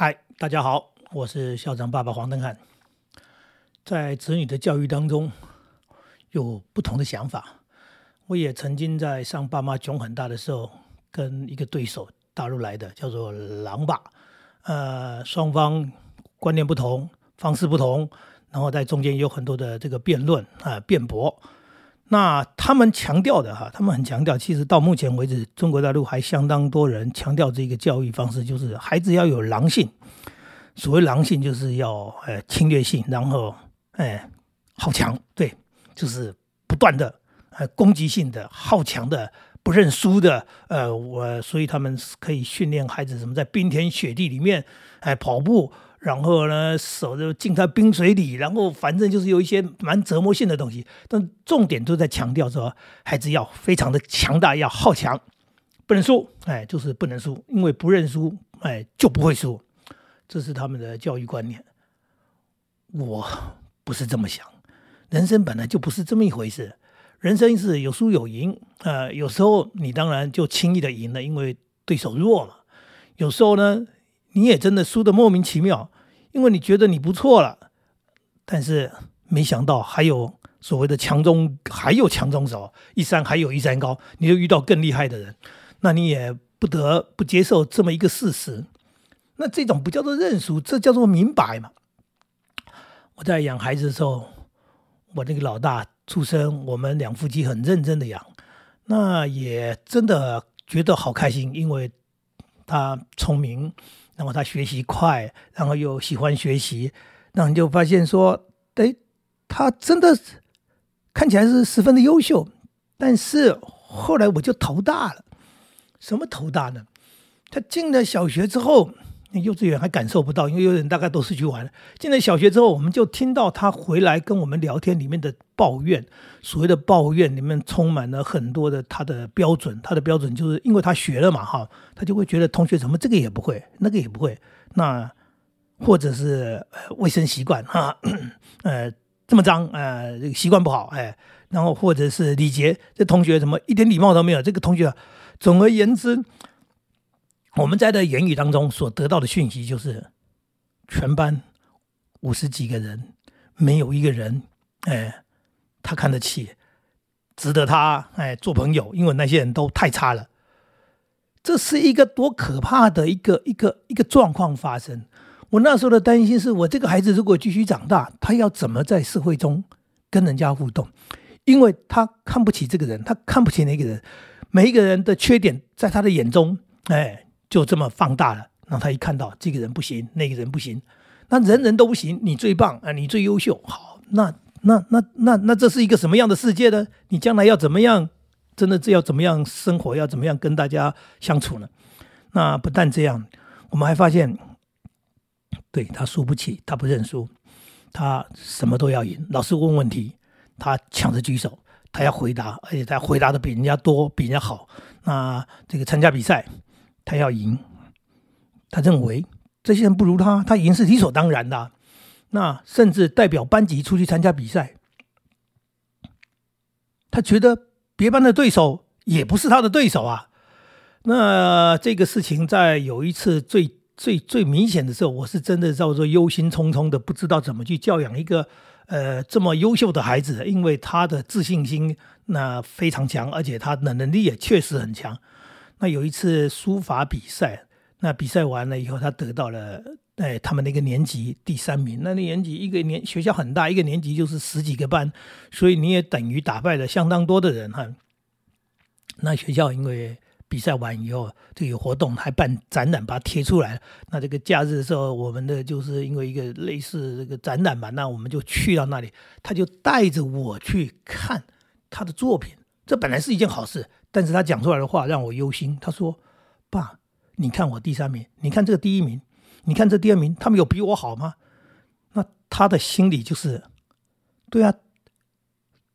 嗨，大家好，我是校长爸爸黄登汉。在子女的教育当中，有不同的想法。我也曾经在上爸妈囧很大的时候，跟一个对手，大陆来的，叫做狼爸。呃，双方观念不同，方式不同，然后在中间有很多的这个辩论啊、辩驳。那他们强调的哈，他们很强调，其实到目前为止，中国大陆还相当多人强调这个教育方式，就是孩子要有狼性。所谓狼性，就是要呃侵略性，然后哎好强，对，就是不断的呃攻击性的、好强的、不认输的。呃，我所以他们可以训练孩子什么，在冰天雪地里面哎跑步。然后呢，手就浸在冰水里，然后反正就是有一些蛮折磨性的东西，但重点都在强调说，孩子要非常的强大，要好强，不能输，哎，就是不能输，因为不认输，哎，就不会输，这是他们的教育观念。我不是这么想，人生本来就不是这么一回事，人生是有输有赢，呃，有时候你当然就轻易的赢了，因为对手弱嘛，有时候呢。你也真的输的莫名其妙，因为你觉得你不错了，但是没想到还有所谓的强中还有强中手，一山还有一山高，你就遇到更厉害的人，那你也不得不接受这么一个事实。那这种不叫做认输，这叫做明白嘛。我在养孩子的时候，我那个老大出生，我们两夫妻很认真的养，那也真的觉得好开心，因为他聪明。然后他学习快，然后又喜欢学习，那你就发现说，哎，他真的看起来是十分的优秀。但是后来我就头大了，什么头大呢？他进了小学之后。那幼稚园还感受不到，因为幼稚园大概都是去玩。进了小学之后，我们就听到他回来跟我们聊天里面的抱怨。所谓的抱怨里面充满了很多的他的标准，他的标准就是因为他学了嘛，哈，他就会觉得同学怎么这个也不会，那个也不会，那或者是卫生习惯哈，呃，这么脏，呃，这个习惯不好，哎，然后或者是礼节，这同学怎么一点礼貌都没有？这个同学，总而言之。我们在的言语当中所得到的讯息就是，全班五十几个人没有一个人，哎，他看得起，值得他哎做朋友，因为那些人都太差了。这是一个多可怕的一个一个一个状况发生。我那时候的担心是我这个孩子如果继续长大，他要怎么在社会中跟人家互动？因为他看不起这个人，他看不起那个人，每一个人的缺点在他的眼中，哎。就这么放大了，让他一看到这个人不行，那个人不行，那人人都不行，你最棒啊，你最优秀，好，那那那那那这是一个什么样的世界呢？你将来要怎么样？真的这要怎么样生活？要怎么样跟大家相处呢？那不但这样，我们还发现，对他输不起，他不认输，他什么都要赢。老师问问题，他抢着举手，他要回答，而且他回答的比人家多，比人家好。那这个参加比赛。他要赢，他认为这些人不如他，他赢是理所当然的。那甚至代表班级出去参加比赛，他觉得别班的对手也不是他的对手啊。那这个事情在有一次最最最明显的时候，我是真的叫做忧心忡忡的，不知道怎么去教养一个呃这么优秀的孩子，因为他的自信心那非常强，而且他的能力也确实很强。那有一次书法比赛，那比赛完了以后，他得到了哎他们那个年级第三名。那年级一个年学校很大，一个年级就是十几个班，所以你也等于打败了相当多的人哈。那学校因为比赛完以后，这个有活动还办展览，把它贴出来。那这个假日的时候，我们的就是因为一个类似这个展览嘛，那我们就去到那里，他就带着我去看他的作品。这本来是一件好事。但是他讲出来的话让我忧心。他说：“爸，你看我第三名，你看这个第一名，你看这第二名，他们有比我好吗？”那他的心里就是：对啊，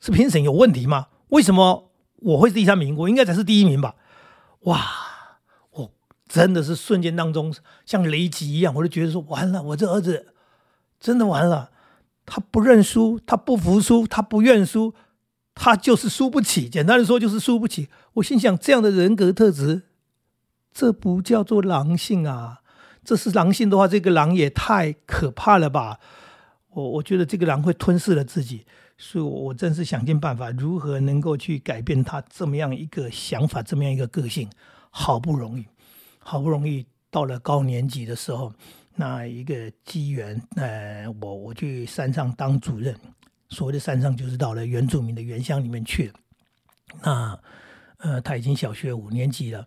是评审有问题吗？为什么我会是第三名？我应该才是第一名吧？哇！我真的是瞬间当中像雷击一样，我就觉得说：完了，我这儿子真的完了。他不认输，他不服输，他不愿输。他就是输不起，简单的说就是输不起。我心想，这样的人格特质，这不叫做狼性啊，这是狼性的话，这个狼也太可怕了吧！我我觉得这个狼会吞噬了自己，所以我真是想尽办法，如何能够去改变他这么样一个想法，这么样一个个性，好不容易，好不容易到了高年级的时候，那一个机缘，呃，我我去山上当主任，所谓的山上就是到了原住民的原乡里面去，那呃，他已经小学五年级了。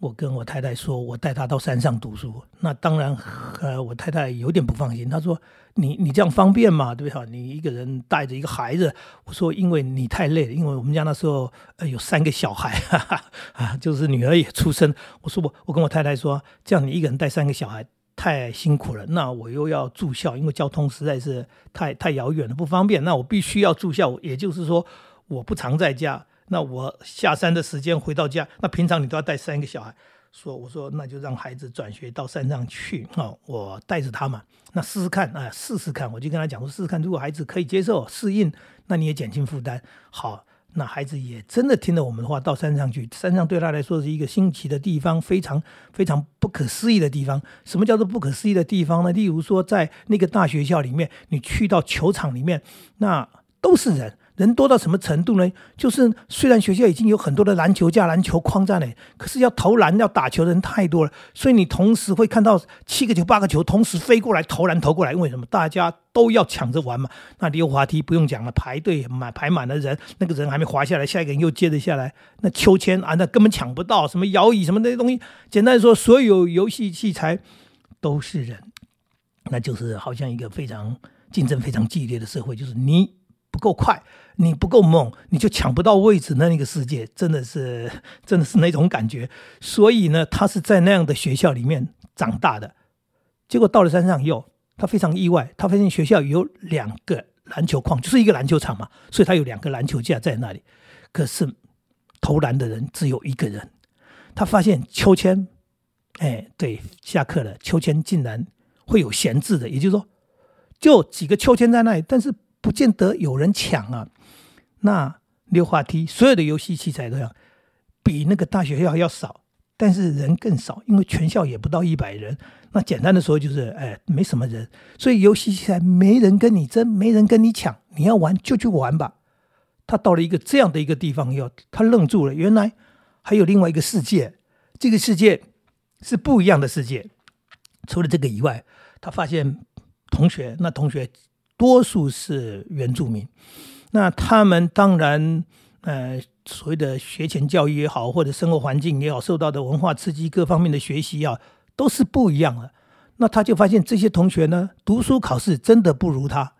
我跟我太太说，我带他到山上读书。那当然，呃，我太太有点不放心。她说：“你你这样方便吗？对不对？你一个人带着一个孩子。”我说：“因为你太累了，因为我们家那时候呃有三个小孩，哈哈啊，就是女儿也出生。我说我我跟我太太说，这样你一个人带三个小孩太辛苦了。那我又要住校，因为交通实在是太太遥远了，不方便。那我必须要住校，也就是说我不常在家。”那我下山的时间回到家，那平常你都要带三个小孩，说我说那就让孩子转学到山上去啊，我带着他嘛，那试试看啊，试试看，我就跟他讲说试试看，如果孩子可以接受适应，那你也减轻负担。好，那孩子也真的听了我们的话，到山上去，山上对他来说是一个新奇的地方，非常非常不可思议的地方。什么叫做不可思议的地方呢？例如说在那个大学校里面，你去到球场里面，那都是人。人多到什么程度呢？就是虽然学校已经有很多的篮球架、篮球框在那，可是要投篮、要打球的人太多了，所以你同时会看到七个球、八个球同时飞过来投篮投过来。为什么？大家都要抢着玩嘛。那溜滑梯不用讲了，排队满排满了人，那个人还没滑下来，下一个人又接着下来。那秋千啊，那根本抢不到。什么摇椅什么那些东西，简单说，所有游戏器材都是人，那就是好像一个非常竞争非常激烈的社会，就是你。不够快，你不够猛，你就抢不到位置。那那个世界真的是，真的是那种感觉。所以呢，他是在那样的学校里面长大的。结果到了山上以后，他非常意外，他发现学校有两个篮球框，就是一个篮球场嘛，所以他有两个篮球架在那里。可是投篮的人只有一个人。他发现秋千，哎，对，下课了，秋千竟然会有闲置的，也就是说，就几个秋千在那里，但是。不见得有人抢啊！那溜滑梯，所有的游戏器材都要比那个大学校要少，但是人更少，因为全校也不到一百人。那简单的说就是，哎，没什么人，所以游戏器材没人跟你争，没人跟你抢，你要玩就去玩吧。他到了一个这样的一个地方以后，他愣住了，原来还有另外一个世界，这个世界是不一样的世界。除了这个以外，他发现同学，那同学。多数是原住民，那他们当然，呃，所谓的学前教育也好，或者生活环境也好，受到的文化刺激各方面的学习啊，都是不一样的。那他就发现这些同学呢，读书考试真的不如他，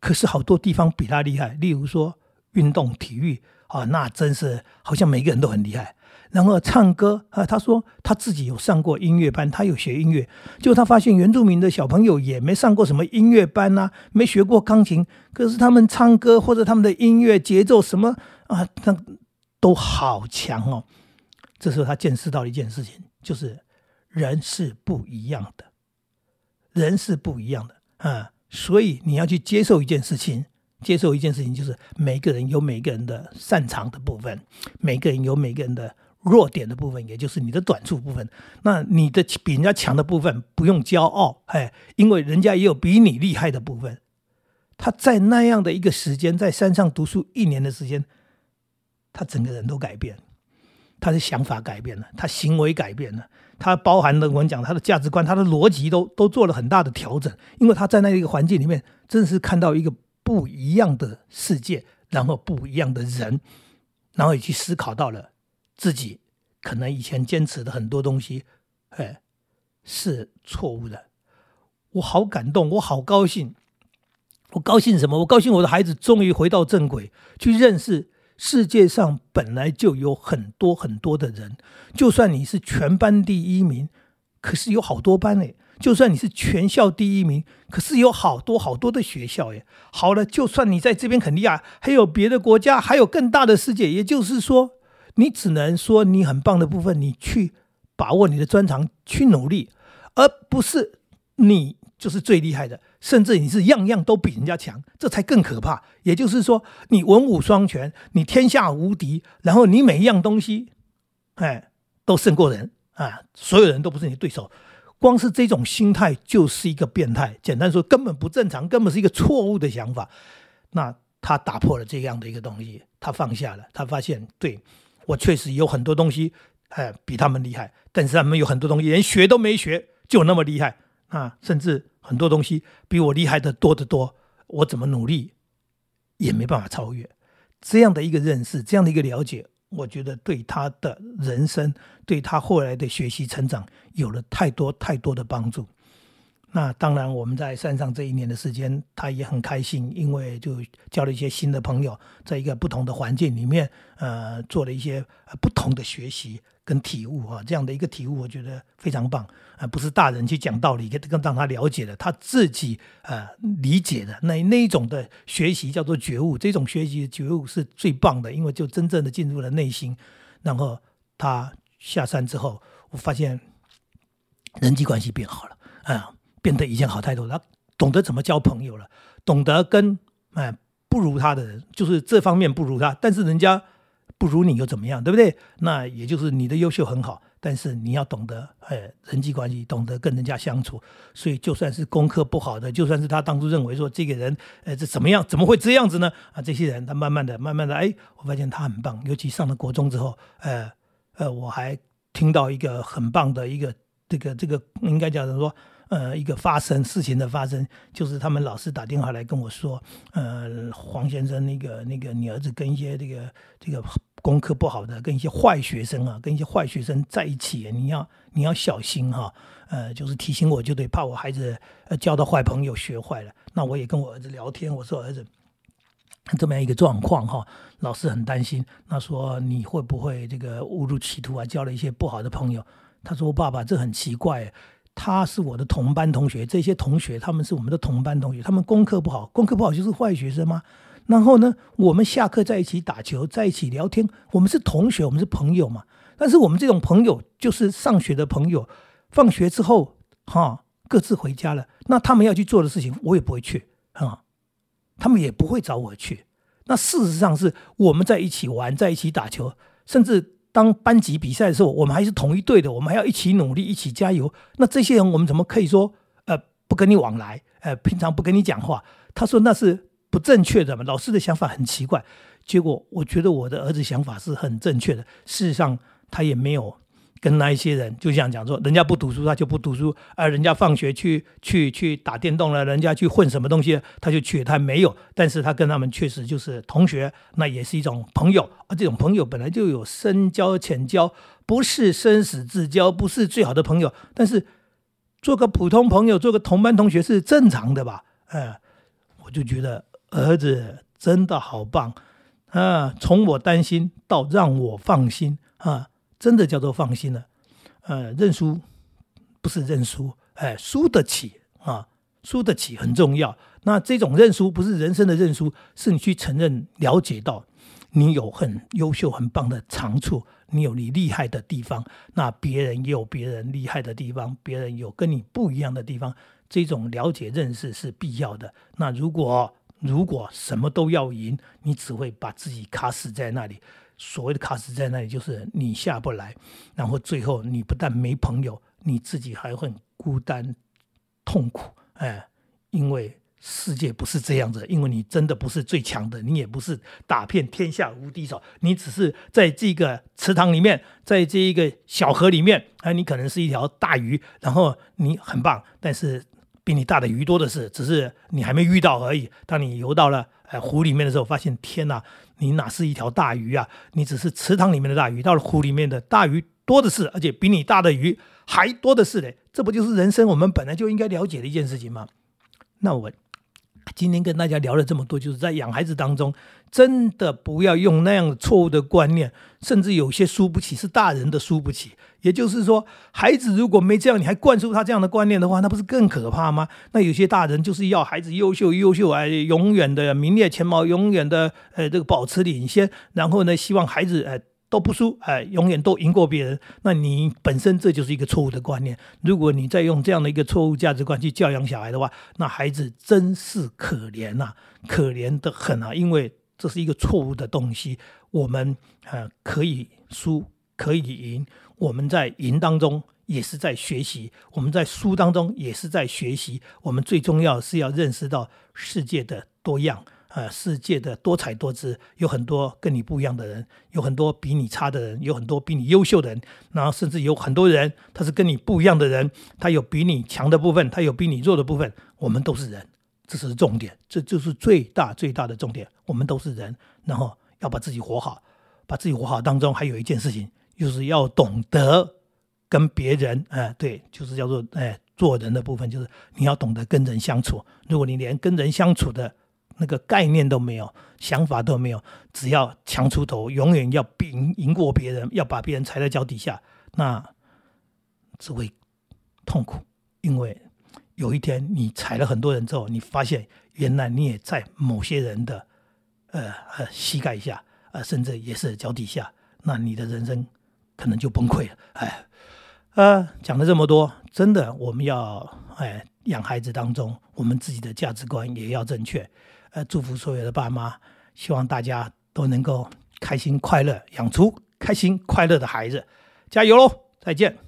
可是好多地方比他厉害，例如说运动体育啊，那真是好像每个人都很厉害。然后唱歌啊，他说他自己有上过音乐班，他有学音乐。就他发现原住民的小朋友也没上过什么音乐班呐，没学过钢琴，可是他们唱歌或者他们的音乐节奏什么啊，他都好强哦。这时候他见识到了一件事情，就是人是不一样的，人是不一样的啊。所以你要去接受一件事情，接受一件事情，就是每个人有每个人的擅长的部分，每个人有每个人的。弱点的部分，也就是你的短处部分。那你的比人家强的部分，不用骄傲，哎，因为人家也有比你厉害的部分。他在那样的一个时间，在山上读书一年的时间，他整个人都改变，他的想法改变了，他行为改变了，他包含了我们讲他的价值观，他的逻辑都都做了很大的调整。因为他在那一个环境里面，真是看到一个不一样的世界，然后不一样的人，然后也去思考到了。自己可能以前坚持的很多东西，哎，是错误的。我好感动，我好高兴。我高兴什么？我高兴我的孩子终于回到正轨，去认识世界上本来就有很多很多的人。就算你是全班第一名，可是有好多班哎。就算你是全校第一名，可是有好多好多的学校耶。好了，就算你在这边肯尼亚，还有别的国家，还有更大的世界。也就是说。你只能说你很棒的部分，你去把握你的专长，去努力，而不是你就是最厉害的，甚至你是样样都比人家强，这才更可怕。也就是说，你文武双全，你天下无敌，然后你每一样东西，哎，都胜过人啊，所有人都不是你的对手。光是这种心态就是一个变态。简单说，根本不正常，根本是一个错误的想法。那他打破了这样的一个东西，他放下了，他发现，对我确实有很多东西，哎，比他们厉害。但是他们有很多东西连学都没学，就那么厉害啊！甚至很多东西比我厉害的多得多，我怎么努力也没办法超越。这样的一个认识，这样的一个了解。我觉得对他的人生，对他后来的学习成长，有了太多太多的帮助。那当然，我们在山上这一年的时间，他也很开心，因为就交了一些新的朋友，在一个不同的环境里面，呃，做了一些不同的学习。跟体悟啊，这样的一个体悟，我觉得非常棒啊！不是大人去讲道理，跟跟让他了解的，他自己呃理解的那那一种的学习叫做觉悟。这种学习觉悟是最棒的，因为就真正的进入了内心。然后他下山之后，我发现人际关系变好了啊，变得以前好太多。他懂得怎么交朋友了，懂得跟哎不如他的人，就是这方面不如他，但是人家。不如你又怎么样，对不对？那也就是你的优秀很好，但是你要懂得，哎，人际关系，懂得跟人家相处。所以就算是功课不好的，就算是他当初认为说这个人，呃，这怎么样，怎么会这样子呢？啊，这些人他慢慢的、慢慢的，哎，我发现他很棒。尤其上了国中之后，呃，呃，我还听到一个很棒的一个这个这个应该叫做说。呃，一个发生事情的发生，就是他们老师打电话来跟我说，呃，黄先生，那个那个你儿子跟一些这个这个功课不好的，跟一些坏学生啊，跟一些坏学生在一起，你要你要小心哈。呃，就是提醒我，就得怕我孩子呃交到坏朋友，学坏了。那我也跟我儿子聊天，我说儿子这么样一个状况哈，老师很担心。那说你会不会这个误入歧途啊，交了一些不好的朋友？他说爸爸，这很奇怪。他是我的同班同学，这些同学他们是我们的同班同学，他们功课不好，功课不好就是坏学生吗？然后呢，我们下课在一起打球，在一起聊天，我们是同学，我们是朋友嘛。但是我们这种朋友就是上学的朋友，放学之后哈各自回家了，那他们要去做的事情我也不会去啊，他们也不会找我去。那事实上是我们在一起玩，在一起打球，甚至。当班级比赛的时候，我们还是同一队的，我们还要一起努力，一起加油。那这些人，我们怎么可以说，呃，不跟你往来，呃，平常不跟你讲话？他说那是不正确的嘛。老师的想法很奇怪，结果我觉得我的儿子想法是很正确的。事实上，他也没有。跟那一些人就像讲说，人家不读书，他就不读书；而人家放学去去去打电动了，人家去混什么东西，他就去。他没有，但是他跟他们确实就是同学，那也是一种朋友。而这种朋友本来就有深交浅交，不是生死之交，不是最好的朋友。但是做个普通朋友，做个同班同学是正常的吧？哎，我就觉得儿子真的好棒啊！从我担心到让我放心啊！真的叫做放心了，呃，认输不是认输，哎，输得起啊，输得起很重要。那这种认输不是人生的认输，是你去承认、了解到你有很优秀、很棒的长处，你有你厉害的地方，那别人也有别人厉害的地方，别人有跟你不一样的地方。这种了解、认识是必要的。那如果如果什么都要赢，你只会把自己卡死在那里。所谓的卡死在那里，就是你下不来，然后最后你不但没朋友，你自己还会孤单、痛苦。哎，因为世界不是这样子，因为你真的不是最强的，你也不是打遍天下无敌手，你只是在这个池塘里面，在这一个小河里面，哎，你可能是一条大鱼，然后你很棒，但是比你大的鱼多的是，只是你还没遇到而已。当你游到了哎湖里面的时候，发现天哪！你哪是一条大鱼啊？你只是池塘里面的大鱼，到了湖里面的大鱼多的是，而且比你大的鱼还多的是嘞。这不就是人生我们本来就应该了解的一件事情吗？那我今天跟大家聊了这么多，就是在养孩子当中，真的不要用那样错误的观念，甚至有些输不起是大人的输不起。也就是说，孩子如果没这样，你还灌输他这样的观念的话，那不是更可怕吗？那有些大人就是要孩子优秀，优秀哎，永远的名列前茅，永远的呃这个保持领先，然后呢，希望孩子哎都不输，哎，永远都赢过别人。那你本身这就是一个错误的观念。如果你再用这样的一个错误价值观去教养小孩的话，那孩子真是可怜呐，可怜的很啊，因为这是一个错误的东西。我们呃可以输，可以赢。我们在赢当中也是在学习，我们在书当中也是在学习。我们最重要是要认识到世界的多样，呃，世界的多彩多姿，有很多跟你不一样的人，有很多比你差的人，有很多比你优秀的人，然后甚至有很多人他是跟你不一样的人，他有比你强的部分，他有比你弱的部分。我们都是人，这是重点，这就是最大最大的重点。我们都是人，然后要把自己活好。把自己活好当中，还有一件事情，就是要懂得跟别人，哎，对，就是叫做哎做人的部分，就是你要懂得跟人相处。如果你连跟人相处的那个概念都没有，想法都没有，只要强出头，永远要赢赢过别人，要把别人踩在脚底下，那只会痛苦。因为有一天你踩了很多人之后，你发现原来你也在某些人的呃呃膝盖下。呃，甚至也是脚底下，那你的人生可能就崩溃了。哎，呃，讲了这么多，真的，我们要哎养孩子当中，我们自己的价值观也要正确。呃，祝福所有的爸妈，希望大家都能够开心快乐，养出开心快乐的孩子，加油喽！再见。